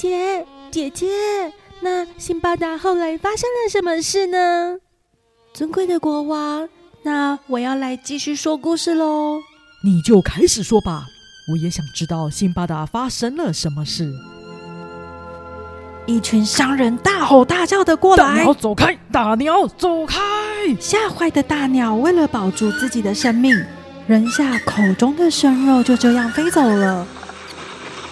姐姐姐，那辛巴达后来发生了什么事呢？尊贵的国王，那我要来继续说故事喽。你就开始说吧，我也想知道辛巴达发生了什么事。一群商人大吼大叫的过来，大鸟走开！大鸟走开！吓坏的大鸟为了保住自己的生命，扔下口中的生肉，就这样飞走了。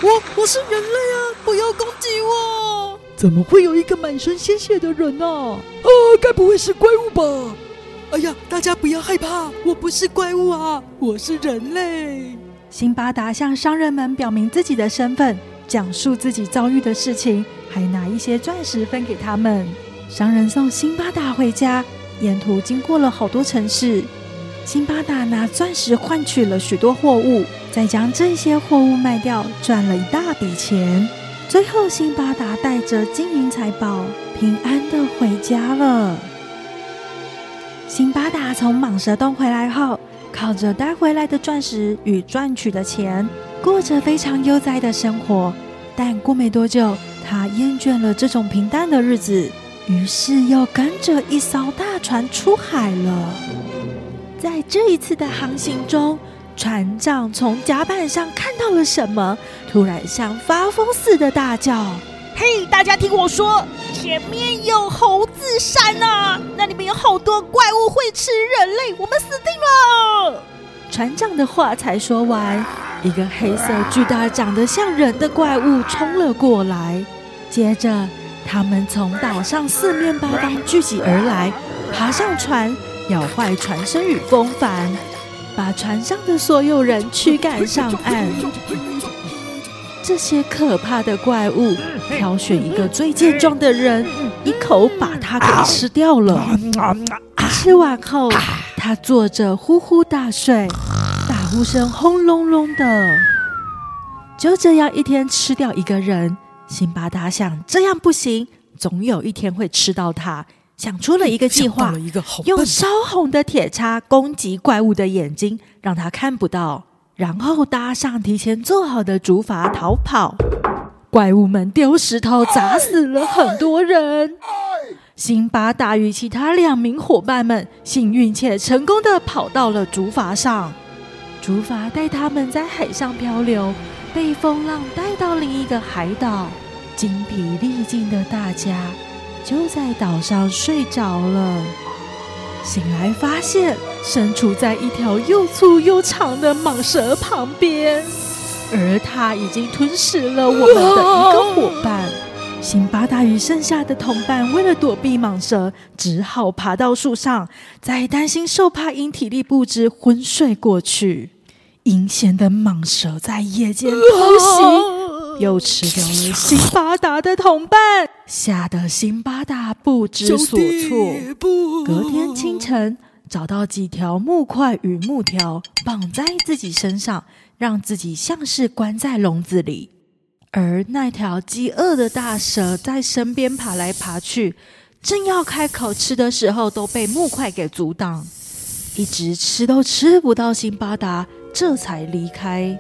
我我是人类啊！不要攻击我！怎么会有一个满身鲜血的人呢？啊，该不会是怪物吧？哎呀，大家不要害怕，我不是怪物啊，我是人类。辛巴达向商人们表明自己的身份，讲述自己遭遇的事情，还拿一些钻石分给他们。商人送辛巴达回家，沿途经过了好多城市。辛巴达拿钻石换取了许多货物，再将这些货物卖掉，赚了一大笔钱。最后，辛巴达带着金银财宝，平安的回家了。辛巴达从蟒蛇洞回来后，靠着带回来的钻石与赚取的钱，过着非常悠哉的生活。但过没多久，他厌倦了这种平淡的日子，于是又跟着一艘大船出海了。在这一次的航行中，船长从甲板上看到了什么，突然像发疯似的大叫：“嘿，大家听我说，前面有猴子山啊！那里面有好多怪物会吃人类，我们死定了！”船长的话才说完，一个黑色巨大、长得像人的怪物冲了过来，接着他们从岛上四面八方聚集而来，爬上船。咬坏船身与风帆，把船上的所有人驱赶上岸。这些可怕的怪物挑选一个最健壮的人，一口把他给吃掉了。吃完后，他坐着呼呼大睡，打呼声轰隆隆的。就这样一天吃掉一个人，辛巴达想这样不行，总有一天会吃到他。想出了一个计划，用烧红的铁叉攻击怪物的眼睛，让他看不到，然后搭上提前做好的竹筏逃跑。怪物们丢石头砸死了很多人。辛巴达与其他两名伙伴们幸运且成功的跑到了竹筏上，竹筏带他们在海上漂流，被风浪带到另一个海岛。精疲力尽的大家。就在岛上睡着了，醒来发现身处在一条又粗又长的蟒蛇旁边，而它已经吞噬了我们的一个伙伴。辛巴达与剩下的同伴为了躲避蟒蛇，只好爬到树上，在担心受怕因体力不支昏睡过去。阴险的蟒蛇在夜间偷袭。又吃掉了辛巴达的同伴，吓得辛巴达不知所措。隔天清晨，找到几条木块与木条，绑在自己身上，让自己像是关在笼子里。而那条饥饿的大蛇在身边爬来爬去，正要开口吃的时候，都被木块给阻挡，一直吃都吃不到辛巴达，这才离开。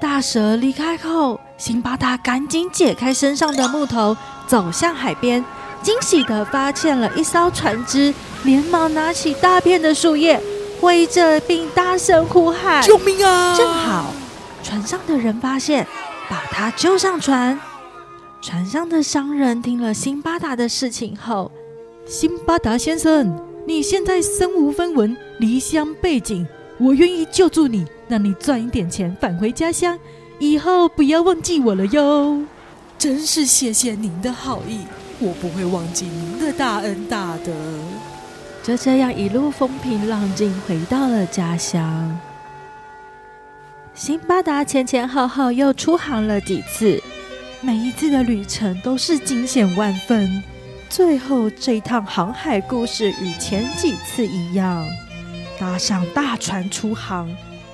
大蛇离开后，辛巴达赶紧解开身上的木头，走向海边，惊喜的发现了一艘船只，连忙拿起大片的树叶挥着，并大声呼喊：“救命啊！”正好，船上的人发现，把他救上船。船上的商人听了辛巴达的事情后，辛巴达先生，你现在身无分文，离乡背井。我愿意救助你，让你赚一点钱返回家乡，以后不要忘记我了哟。真是谢谢您的好意，我不会忘记您的大恩大德。就这样一路风平浪静，回到了家乡。辛巴达前前后后又出航了几次，每一次的旅程都是惊险万分。最后这趟航海故事与前几次一样。搭上大船出航，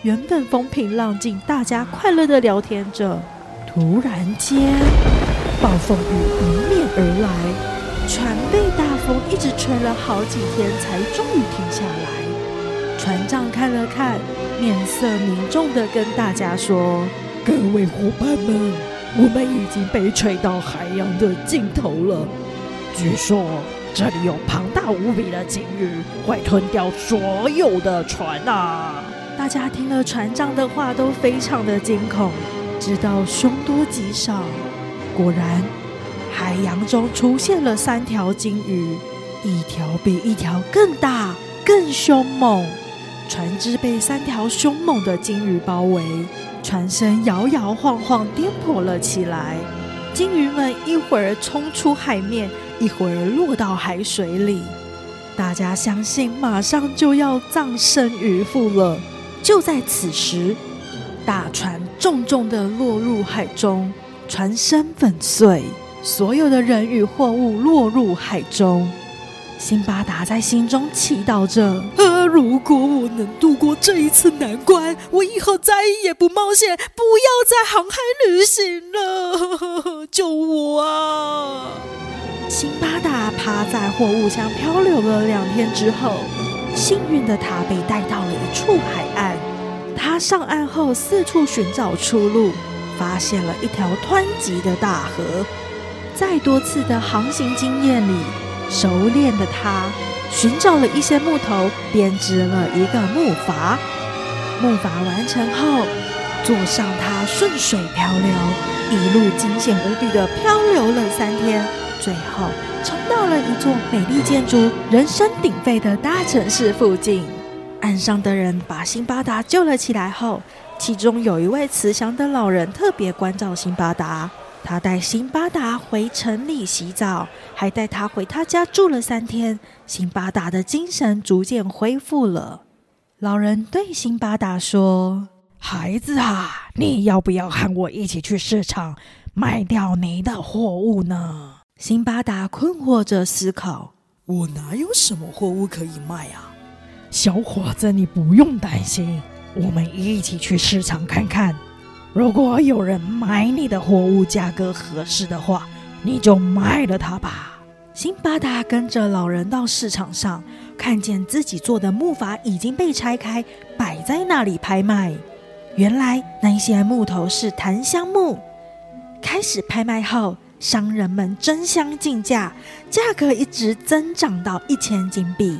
原本风平浪静，大家快乐的聊天着。突然间，暴风雨迎面而来，船被大风一直吹了好几天，才终于停下来。船长看了看，面色凝重的跟大家说：“各位伙伴们，我们已经被吹到海洋的尽头了。据说这里有庞大无比的鲸鱼，会吞掉所有的船啊！大家听了船长的话，都非常的惊恐，知道凶多吉少。果然，海洋中出现了三条鲸鱼，一条比一条更大、更凶猛。船只被三条凶猛的鲸鱼包围，船身摇摇晃晃、颠簸了起来。鲸鱼们一会儿冲出海面，一会儿落到海水里。大家相信，马上就要葬身鱼腹了。就在此时，大船重重的落入海中，船身粉碎，所有的人与货物落入海中。辛巴达在心中祈祷着：“呃，如果我能度过这一次难关，我以后再也不冒险，不要再航海旅行了！救我啊！”辛巴达趴在货物箱漂流了两天之后，幸运的他被带到了一处海岸。他上岸后四处寻找出路，发现了一条湍急的大河。在多次的航行经验里，熟练的他寻找了一些木头，编织了一个木筏。木筏完成后，坐上它顺水漂流，一路惊险无比的漂流了三天，最后冲到了一座美丽建筑、人声鼎沸的大城市附近。岸上的人把辛巴达救了起来后，其中有一位慈祥的老人特别关照辛巴达。他带辛巴达回城里洗澡，还带他回他家住了三天。辛巴达的精神逐渐恢复了。老人对辛巴达说：“孩子啊，你要不要和我一起去市场卖掉你的货物呢？”辛巴达困惑着思考：“我哪有什么货物可以卖啊？”小伙子，你不用担心，我们一起去市场看看。如果有人买你的货物，价格合适的话，你就卖了它吧。辛巴达跟着老人到市场上，看见自己做的木筏已经被拆开，摆在那里拍卖。原来那些木头是檀香木。开始拍卖后，商人们争相竞价，价格一直增长到一千金币。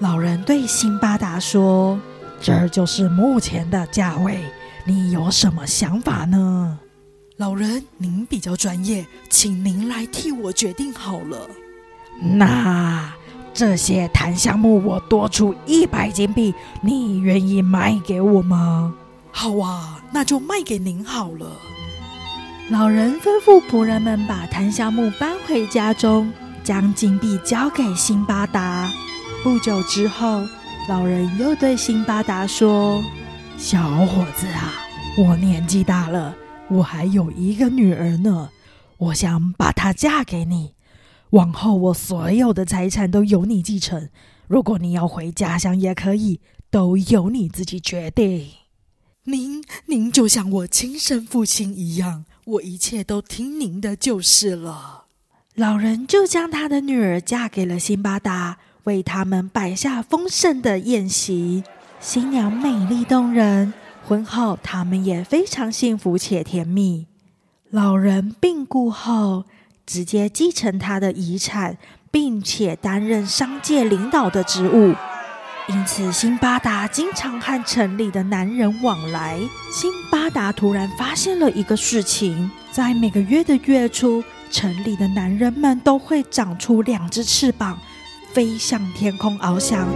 老人对辛巴达说：“这就是目前的价位。”你有什么想法呢，老人？您比较专业，请您来替我决定好了。那这些檀香木我多出一百金币，你愿意卖给我吗？好啊，那就卖给您好了。老人吩咐仆人们把檀香木搬回家中，将金币交给辛巴达。不久之后，老人又对辛巴达说。小伙子啊，我年纪大了，我还有一个女儿呢，我想把她嫁给你，往后我所有的财产都由你继承。如果你要回家乡也可以，都由你自己决定。您，您就像我亲生父亲一样，我一切都听您的就是了。老人就将他的女儿嫁给了辛巴达，为他们摆下丰盛的宴席。新娘美丽动人，婚后他们也非常幸福且甜蜜。老人病故后，直接继承他的遗产，并且担任商界领导的职务，因此辛巴达经常和城里的男人往来。辛巴达突然发现了一个事情：在每个月的月初，城里的男人们都会长出两只翅膀，飞向天空翱翔。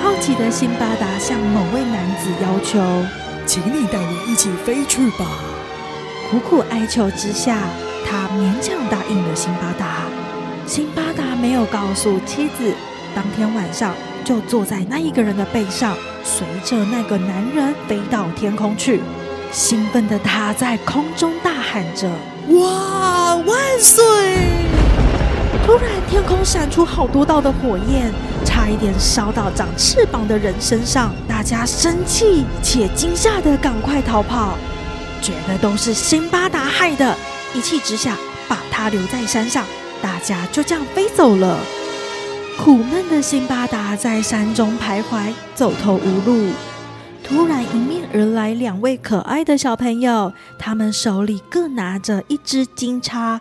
好奇的辛巴达向某位男子要求：“请你带我一起飞去吧。”苦苦哀求之下，他勉强答应了辛巴达。辛巴达没有告诉妻子，当天晚上就坐在那一个人的背上，随着那个男人飞到天空去。兴奋的他在空中大喊着：“哇，万岁！”突然，天空闪出好多道的火焰，差一点烧到长翅膀的人身上。大家生气且惊吓的赶快逃跑，觉得都是辛巴达害的。一气之下，把他留在山上，大家就这样飞走了。苦闷的辛巴达在山中徘徊，走投无路。突然迎面而来两位可爱的小朋友，他们手里各拿着一只金叉，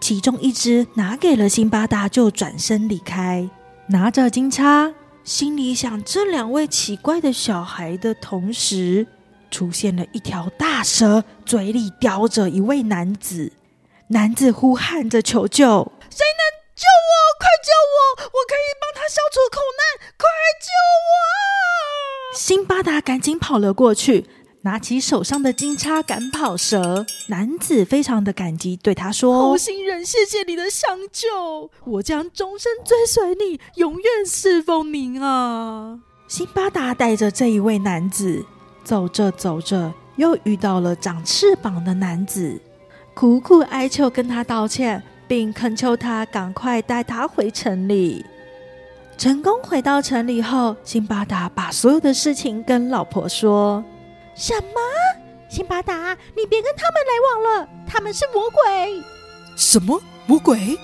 其中一只拿给了辛巴达，就转身离开。拿着金叉，心里想这两位奇怪的小孩的同时，出现了一条大蛇，嘴里叼着一位男子。男子呼喊着求救：“谁能救我？快救我！我可以帮他消除苦难！快救我！”辛巴达赶紧跑了过去，拿起手上的金叉赶跑蛇。男子非常的感激，对他说：“好心人，谢谢你的相救，我将终身追随你，永远侍奉您啊！”辛巴达带着这一位男子走着走着，又遇到了长翅膀的男子。苦苦哀求，跟他道歉，并恳求他赶快带他回城里。成功回到城里后，辛巴达把所有的事情跟老婆说：“什么？辛巴达，你别跟他们来往了，他们是魔鬼。什么魔鬼？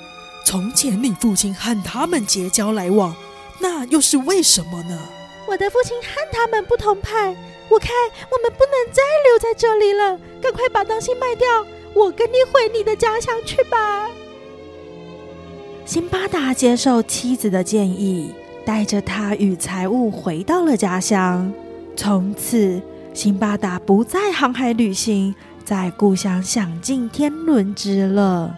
从前你父亲和他们结交来往，那又是为什么呢？我的父亲和他们不同派，我看我们不能再留在这里了，赶快把东西卖掉。”我跟你回你的家乡去吧。辛巴达接受妻子的建议，带着他与财物回到了家乡。从此，辛巴达不再航海旅行，在故乡享尽天伦之乐。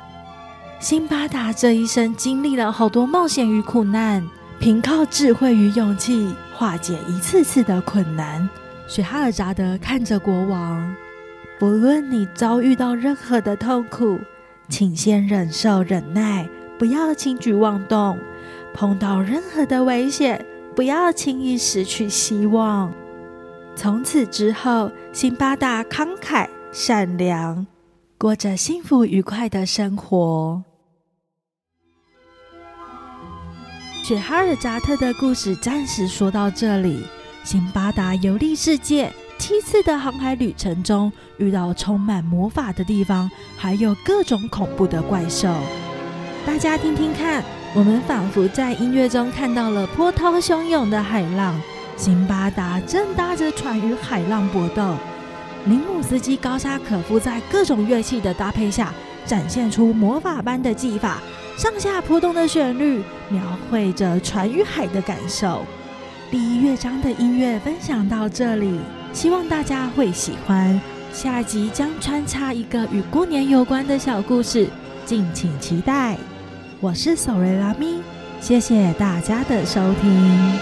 辛巴达这一生经历了好多冒险与苦难，凭靠智慧与勇气化解一次次的困难。雪哈尔扎德看着国王。不论你遭遇到任何的痛苦，请先忍受、忍耐，不要轻举妄动；碰到任何的危险，不要轻易失去希望。从此之后，辛巴达慷慨善良，过着幸福愉快的生活。雪哈尔扎特的故事暂时说到这里。辛巴达游历世界。七次的航海旅程中，遇到充满魔法的地方，还有各种恐怖的怪兽。大家听听看，我们仿佛在音乐中看到了波涛汹涌的海浪。辛巴达正搭着船与海浪搏斗，林姆斯基高沙可夫在各种乐器的搭配下，展现出魔法般的技法，上下波动的旋律，描绘着船与海的感受。第一乐章的音乐分享到这里。希望大家会喜欢，下集将穿插一个与过年有关的小故事，敬请期待。我是索瑞拉咪，谢谢大家的收听。